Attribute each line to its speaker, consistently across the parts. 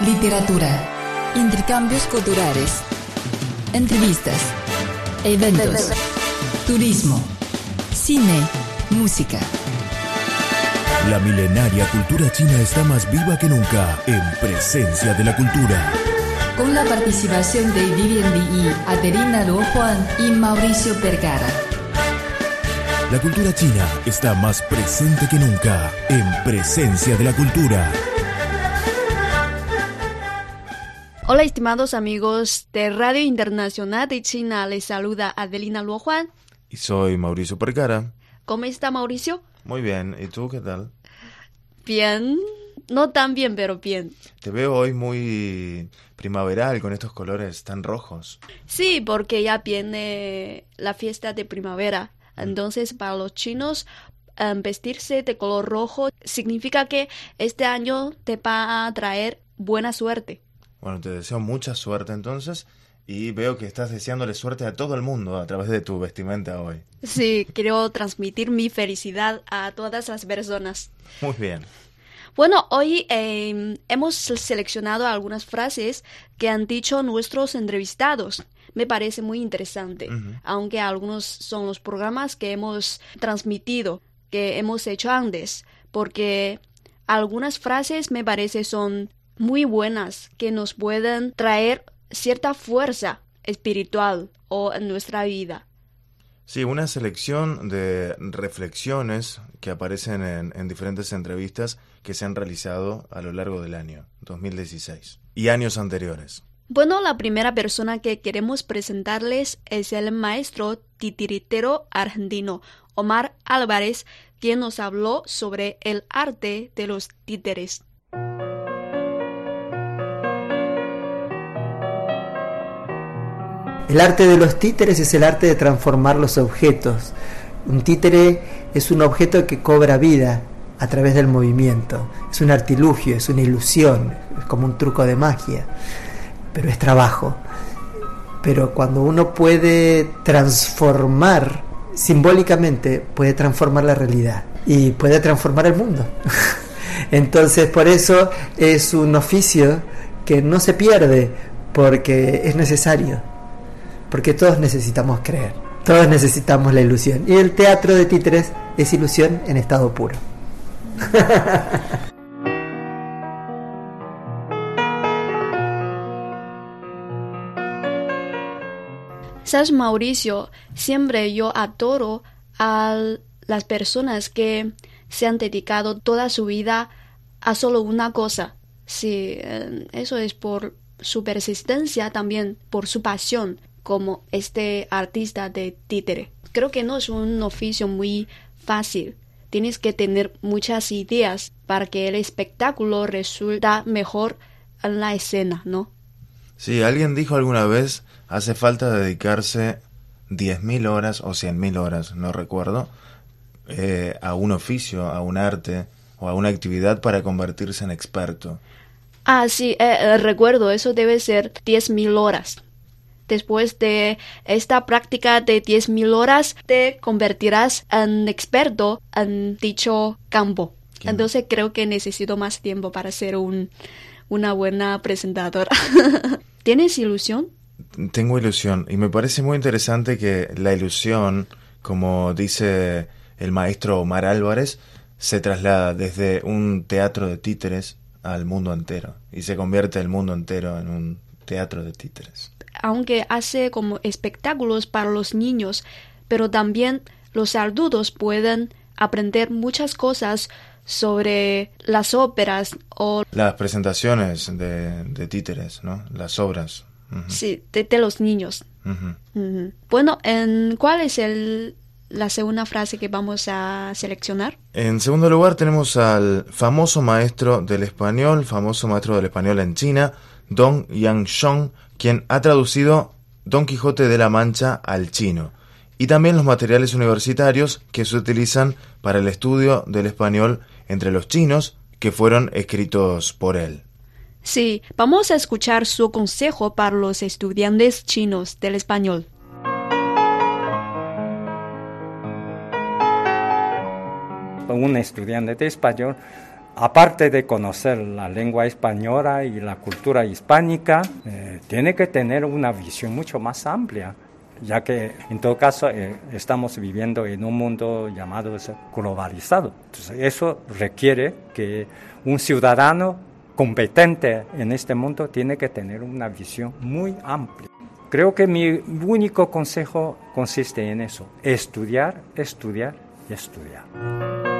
Speaker 1: literatura, intercambios culturales, entrevistas, eventos, turismo, cine, música.
Speaker 2: La milenaria cultura china está más viva que nunca en presencia de la cultura.
Speaker 1: Con la participación de Vivian Li, Adelina Luo Juan y Mauricio Vergara.
Speaker 2: La cultura china está más presente que nunca en presencia de la cultura.
Speaker 3: Hola estimados amigos de Radio Internacional de China, les saluda Adelina Luo Juan.
Speaker 4: Y soy Mauricio Percara.
Speaker 3: ¿Cómo está Mauricio?
Speaker 4: Muy bien, ¿y tú qué tal?
Speaker 3: Bien, no tan bien, pero bien.
Speaker 4: Te veo hoy muy primaveral con estos colores tan rojos.
Speaker 3: Sí, porque ya viene la fiesta de primavera. Entonces, para los chinos, em, vestirse de color rojo significa que este año te va a traer buena suerte.
Speaker 4: Bueno, te deseo mucha suerte entonces y veo que estás deseándole suerte a todo el mundo a través de tu vestimenta hoy.
Speaker 3: Sí, quiero transmitir mi felicidad a todas las personas.
Speaker 4: Muy bien.
Speaker 3: Bueno, hoy eh, hemos seleccionado algunas frases que han dicho nuestros entrevistados. Me parece muy interesante, aunque algunos son los programas que hemos transmitido, que hemos hecho antes, porque algunas frases me parece son muy buenas que nos pueden traer cierta fuerza espiritual o en nuestra vida.
Speaker 4: Sí, una selección de reflexiones que aparecen en, en, diferentes entrevistas que se han realizado a lo largo del año 2016 y años anteriores.
Speaker 3: Bueno, la primera persona que queremos presentarles es el maestro titiritero argentino Omar Álvarez, quien nos habló sobre el arte de los títeres.
Speaker 5: El arte de los títeres es el arte de transformar los objetos. Un títere es un objeto que cobra vida a través del movimiento. Es un artilugio, es una ilusión, es como un truco de magia, pero es trabajo. Pero cuando uno puede transformar simbólicamente, puede transformar la realidad y puede transformar el mundo. Entonces, por eso es un oficio que no se pierde porque es necesario porque todos necesitamos creer, todos necesitamos la ilusión. Y el teatro de títeres es ilusión en estado puro.
Speaker 3: Sabes, Mauricio, siempre yo adoro a las personas que se han dedicado toda su vida a solo una cosa. Sí, eso es por su persistencia, también por su pasión como este artista de títere. Creo que no es un oficio muy fácil. Tienes que tener muchas ideas para que el espectáculo resulta mejor en la escena, ¿no?
Speaker 4: Sí, alguien dijo alguna vez, hace falta dedicarse 10.000 horas o 100.000 horas, no recuerdo, eh, a un oficio, a un arte o a una actividad para convertirse en experto.
Speaker 3: Ah, sí, eh, eh, recuerdo, eso debe ser 10.000 horas después de esta práctica de 10.000 horas, te convertirás en experto en dicho campo. Entonces creo que necesito más tiempo para ser un, una buena presentadora. ¿Tienes ilusión?
Speaker 4: Tengo ilusión y me parece muy interesante que la ilusión, como dice el maestro Omar Álvarez, se traslada desde un teatro de títeres al mundo entero y se convierte el mundo entero en un teatro de títeres
Speaker 3: aunque hace como espectáculos para los niños, pero también los adultos pueden aprender muchas cosas sobre las óperas o
Speaker 4: las presentaciones de, títeres, ¿no? Las obras.
Speaker 3: Sí, de, los niños. Bueno, ¿en ¿cuál es el, la segunda frase que vamos a seleccionar?
Speaker 4: En segundo lugar tenemos al famoso maestro del español, famoso maestro del español en China, Dong Yang quien ha traducido Don Quijote de la Mancha al chino, y también los materiales universitarios que se utilizan para el estudio del español entre los chinos que fueron escritos por él.
Speaker 3: Sí, vamos a escuchar su consejo para los estudiantes chinos del español.
Speaker 6: Un estudiante de español aparte de conocer la lengua española y la cultura hispánica, eh, tiene que tener una visión mucho más amplia, ya que en todo caso eh, estamos viviendo en un mundo llamado globalizado. Entonces, eso requiere que un ciudadano competente en este mundo tiene que tener una visión muy amplia. Creo que mi único consejo consiste en eso, estudiar, estudiar y estudiar.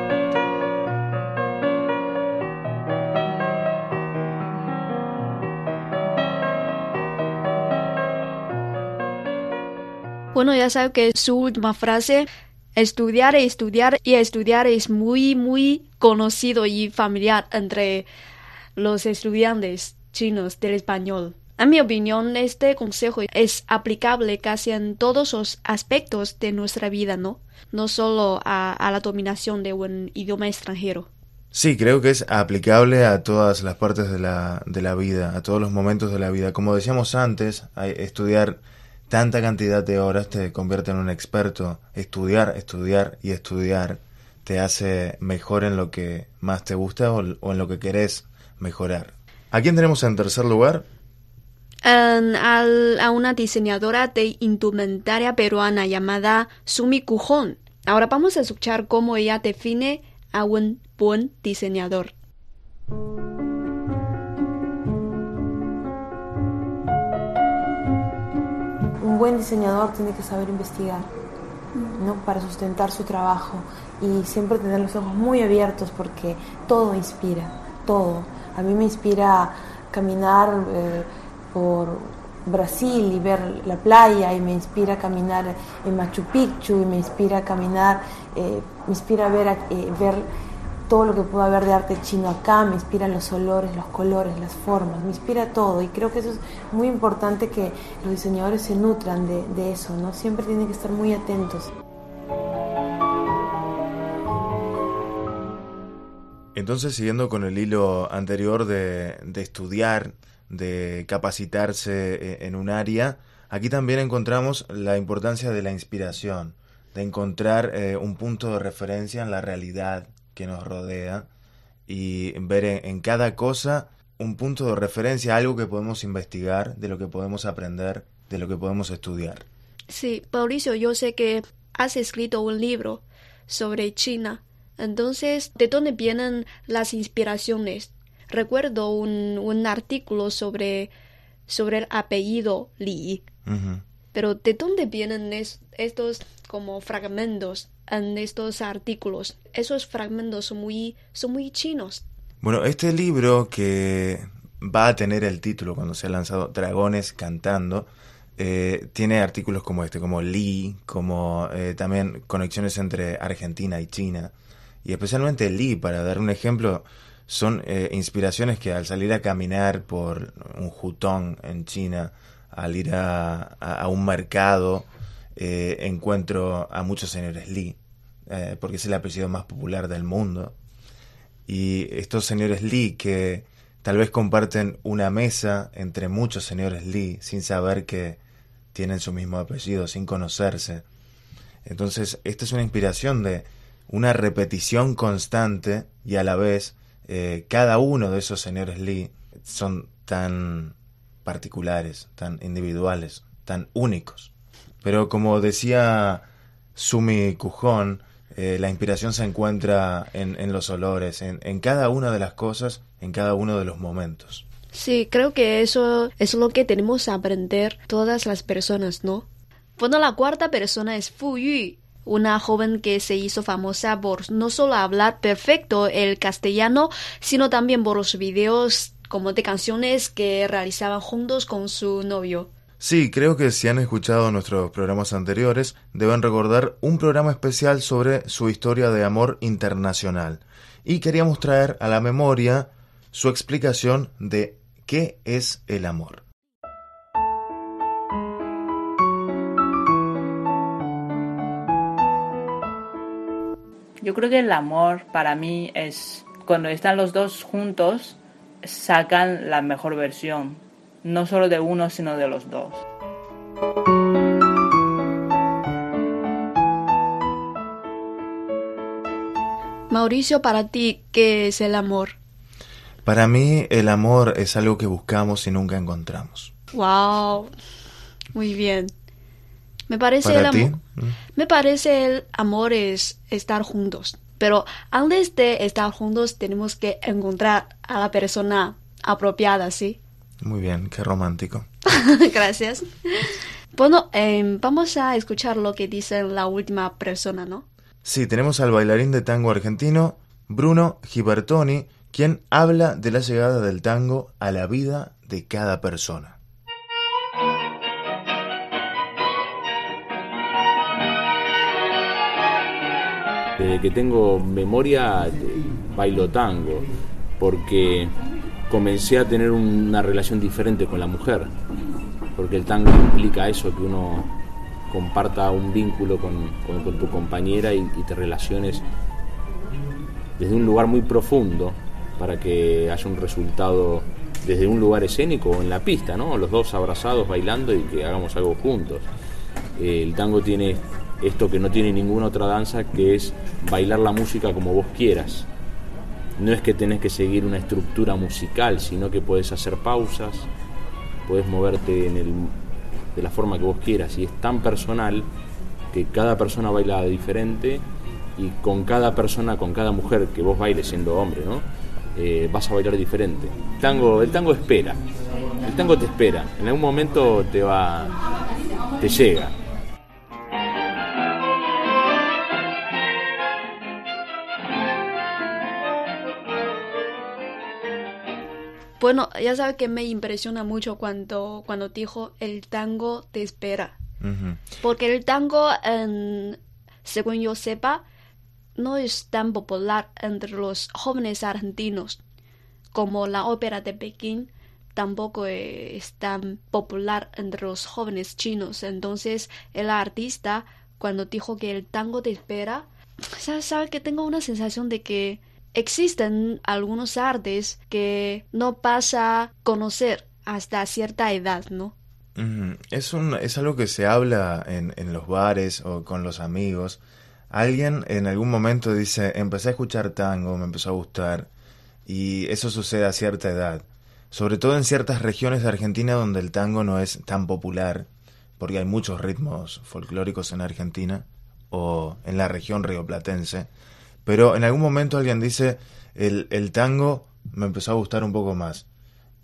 Speaker 3: Bueno, ya sabe que su última frase, estudiar, estudiar y estudiar es muy, muy conocido y familiar entre los estudiantes chinos del español. En mi opinión, este consejo es aplicable casi en todos los aspectos de nuestra vida, ¿no? No solo a, la dominación de un idioma extranjero.
Speaker 4: Sí, creo que es aplicable a todas las partes de la, de la vida, a todos los momentos de la vida. Como decíamos antes, estudiar tanta cantidad de horas te convierte en un experto. Estudiar, estudiar y estudiar te hace mejor en lo que más te gusta o, en lo que querés mejorar. ¿A quién tenemos en tercer lugar?
Speaker 3: a una diseñadora de indumentaria peruana llamada Sumi Kujon. Ahora vamos a escuchar cómo ella define a un buen diseñador.
Speaker 7: Un buen diseñador tiene que saber investigar, ¿no? Para sustentar su trabajo y siempre tener los ojos muy abiertos porque todo inspira, todo. A mí me inspira caminar eh, por Brasil y ver la playa y me inspira caminar en Machu Picchu y me inspira caminar, eh, me inspira ver, eh, ver todo lo que pueda haber de arte chino acá, me inspiran los olores, los colores, las formas, me inspira todo y creo que eso es muy importante que los diseñadores se nutran de, eso, ¿no? Siempre tienen que estar muy atentos.
Speaker 4: Entonces, siguiendo con el hilo anterior de, estudiar, de capacitarse e, en un área, aquí también encontramos la importancia de la inspiración, de encontrar eh, un punto de referencia en la realidad que nos rodea y ver en, cada cosa un punto de referencia, algo que podemos investigar, de lo que podemos aprender, de lo que podemos estudiar.
Speaker 3: Sí, Mauricio, yo sé que has escrito un libro sobre China. Entonces, ¿de dónde vienen las inspiraciones? Recuerdo un, un artículo sobre, sobre el apellido Li. Pero ¿de dónde vienen estos como fragmentos en estos artículos. Esos fragmentos son muy, son muy chinos.
Speaker 4: Bueno, este libro que va a tener el título cuando se ha lanzado Dragones Cantando, eh, tiene artículos como este, como Li, como eh, también conexiones entre Argentina y China. Y especialmente Li, para dar un ejemplo, son eh, inspiraciones que al salir a caminar por un jutón en China, al ir a un mercado, eh, encuentro a muchos señores Lee, eh, porque es el apellido más popular del mundo. Y estos señores Lee que tal vez comparten una mesa entre muchos señores Lee sin saber que tienen su mismo apellido, sin conocerse. Entonces, esta es una inspiración de una repetición constante y a la vez eh, cada uno de esos señores Lee son tan particulares, tan individuales, tan únicos. Pero como decía Sumi Cujón, eh, la inspiración se encuentra en, los olores, en, cada una de las cosas, en cada uno de los momentos.
Speaker 3: Sí, creo que eso es lo que tenemos que aprender todas las personas, ¿no? Bueno, la cuarta persona es Fu Yu, una joven que se hizo famosa por no solo hablar perfecto el castellano, sino también por los videos como de canciones que realizaban juntos con su novio.
Speaker 4: Sí, creo que si han escuchado nuestros programas anteriores, deben recordar un programa especial sobre su historia de amor internacional. Y queríamos traer a la memoria su explicación de qué es el amor.
Speaker 8: Yo creo que el amor para mí es cuando están los dos juntos, sacan la mejor versión no solo de uno, sino de los dos.
Speaker 3: Mauricio, para ti, ¿qué es el amor?
Speaker 4: Para mí el amor es algo que buscamos y nunca encontramos.
Speaker 3: Wow, muy bien. Me parece
Speaker 4: ¿Para
Speaker 3: el amor. Me parece el amor es estar juntos. Pero antes de estar juntos tenemos que encontrar a la persona apropiada, ¿sí?
Speaker 4: Muy bien, qué romántico.
Speaker 3: Gracias. Bueno, em, vamos a escuchar lo que dice la última persona, ¿no?
Speaker 4: Sí, tenemos al bailarín de tango argentino, Bruno Gibertoni, quien habla de la llegada del tango a la vida de cada persona.
Speaker 9: Desde que tengo memoria bailo tango, porque comencé a tener una relación diferente con la mujer, porque el tango implica eso, que uno comparta un vínculo con, tu compañera y, y te relaciones desde un lugar muy profundo para que haya un resultado desde un lugar escénico o en la pista, ¿no? Los dos abrazados bailando y que hagamos algo juntos. Eh, el tango tiene esto que no tiene ninguna otra danza, que es bailar la música como vos quieras. No es que tenés que seguir una estructura musical, sino que puedes hacer pausas, puedes moverte en el, de la forma que vos quieras. Y es tan personal que cada persona baila diferente y con cada persona, con cada mujer que vos bailes siendo hombre, ¿no? Eh, vas a bailar diferente. Tango, el tango espera. El tango te espera. En algún momento te va. te llega.
Speaker 3: Bueno, ya sabes que me impresiona mucho cuando, cuando dijo el tango te espera. Porque el tango, según yo sepa, no es tan popular entre los jóvenes argentinos como la ópera de Pekín tampoco es tan popular entre los jóvenes chinos. Entonces, el artista, cuando dijo que el tango te espera, ¿sabes sabe que tengo una sensación de que existen algunos artes que no pasa a conocer hasta cierta edad, ¿no?
Speaker 4: Es, un, es algo que se habla en, en los bares o con los amigos. Alguien en algún momento dice, empecé a escuchar tango, me empezó a gustar, y eso sucede a cierta edad. Sobre todo en ciertas regiones de Argentina donde el tango no es tan popular, porque hay muchos ritmos folclóricos en Argentina o en la región rioplatense. Pero en algún momento alguien dice, el, el tango me empezó a gustar un poco más.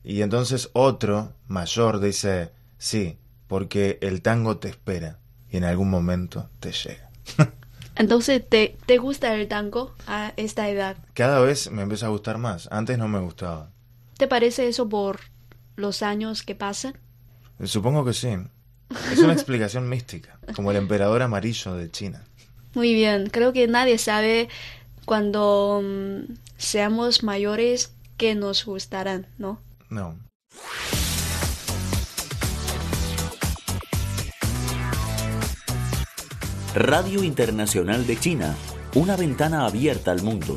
Speaker 4: Y entonces otro, mayor, dice, sí, porque el tango te espera y en algún momento te llega.
Speaker 3: Entonces, ¿te, ¿te gusta el tango a esta edad?
Speaker 4: Cada vez me empieza a gustar más. Antes no me gustaba.
Speaker 3: ¿Te parece eso por los años que pasan?
Speaker 4: Supongo que sí. Es una explicación mística, como el emperador amarillo de China.
Speaker 3: Muy bien, creo que nadie sabe cuando mm, seamos mayores que nos gustarán, ¿no?
Speaker 4: No.
Speaker 10: Radio Internacional de China, una ventana abierta al mundo.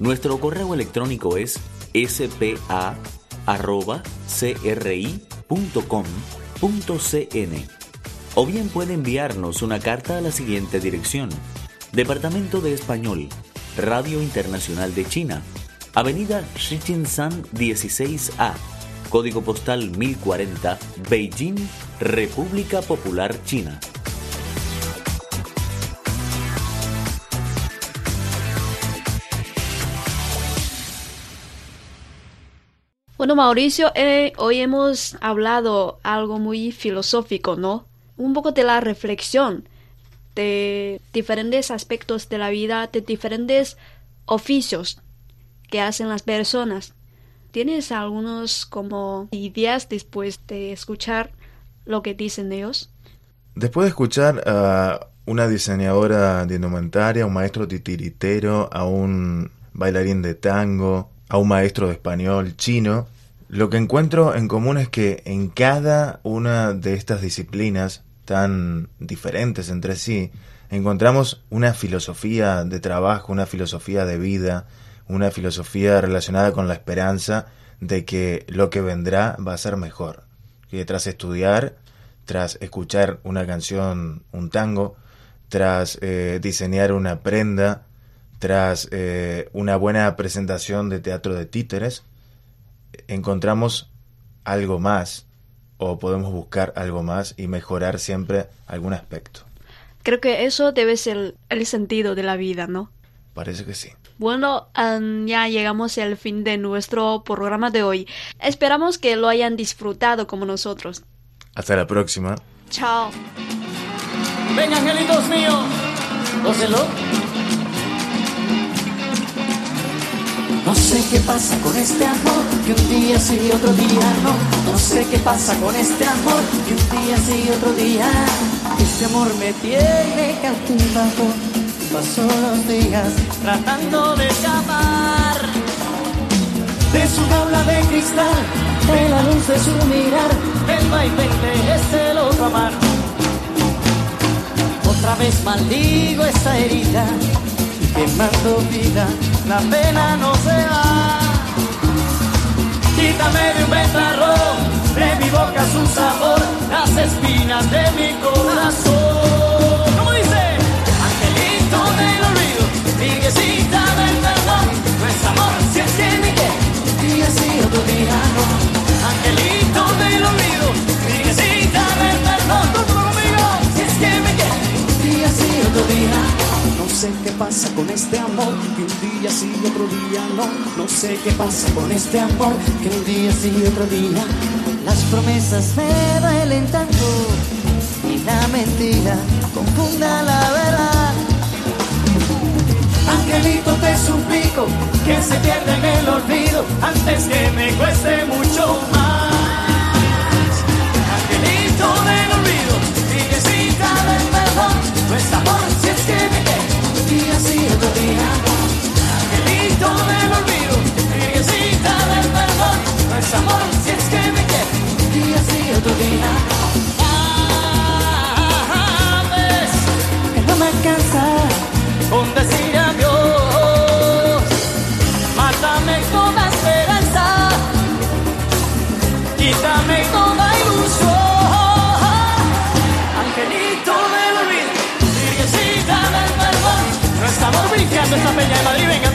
Speaker 10: Nuestro correo electrónico es spa.cri.com.cn o bien puede enviarnos una carta a la siguiente dirección. Departamento de Español, Radio Internacional de China, Avenida Shichinshan 16A, Código Postal 1040, Beijing, República Popular China.
Speaker 3: Bueno, Mauricio, eh, hoy hemos hablado algo muy filosófico, ¿no? Un poco de la reflexión de diferentes aspectos de la vida, de diferentes oficios que hacen las personas. ¿Tienes algunos como ideas después de escuchar lo que dicen ellos?
Speaker 4: Después de escuchar a una diseñadora de indumentaria, a un maestro titiritero, a un bailarín de tango, a un maestro de español chino, lo que encuentro en común es que en cada una de estas disciplinas tan diferentes entre sí, encontramos una filosofía de trabajo, una filosofía de vida, una filosofía relacionada con la esperanza de que lo que vendrá va a ser mejor. Que tras estudiar, tras escuchar una canción, un tango, tras eh, diseñar una prenda, tras eh, una buena presentación de teatro de títeres, encontramos algo más o podemos buscar algo más y mejorar siempre algún aspecto.
Speaker 3: Creo que eso debe ser el sentido de la vida, ¿no?
Speaker 4: Parece que sí.
Speaker 3: Bueno, um, ya llegamos al fin de nuestro programa de hoy. Esperamos que lo hayan disfrutado como nosotros.
Speaker 4: Hasta la próxima.
Speaker 3: Chao.
Speaker 11: Ven, angelitos míos, gócenlo. No sé qué pasa con este amor, que un día sí y otro día no. No sé qué pasa con este amor, que un día sí y otro día. Este amor me tiene cautivado. Paso los días tratando de escapar de su jaula de cristal, de la luz de su mirar, del vaivén de este loco amar. Otra vez maldigo esta herida quemando vida, la pena no se va. Quítame de un ventarrón, de mi boca su sabor, las espinas de mi corazón. Sé qué pasa con este amor, que un día sí, otro día. Las promesas me duelen tanto y la mentira confunda la verdad. Angelito, te suplico que se pierda en el olvido antes que me cueste mucho más. Madrid, venga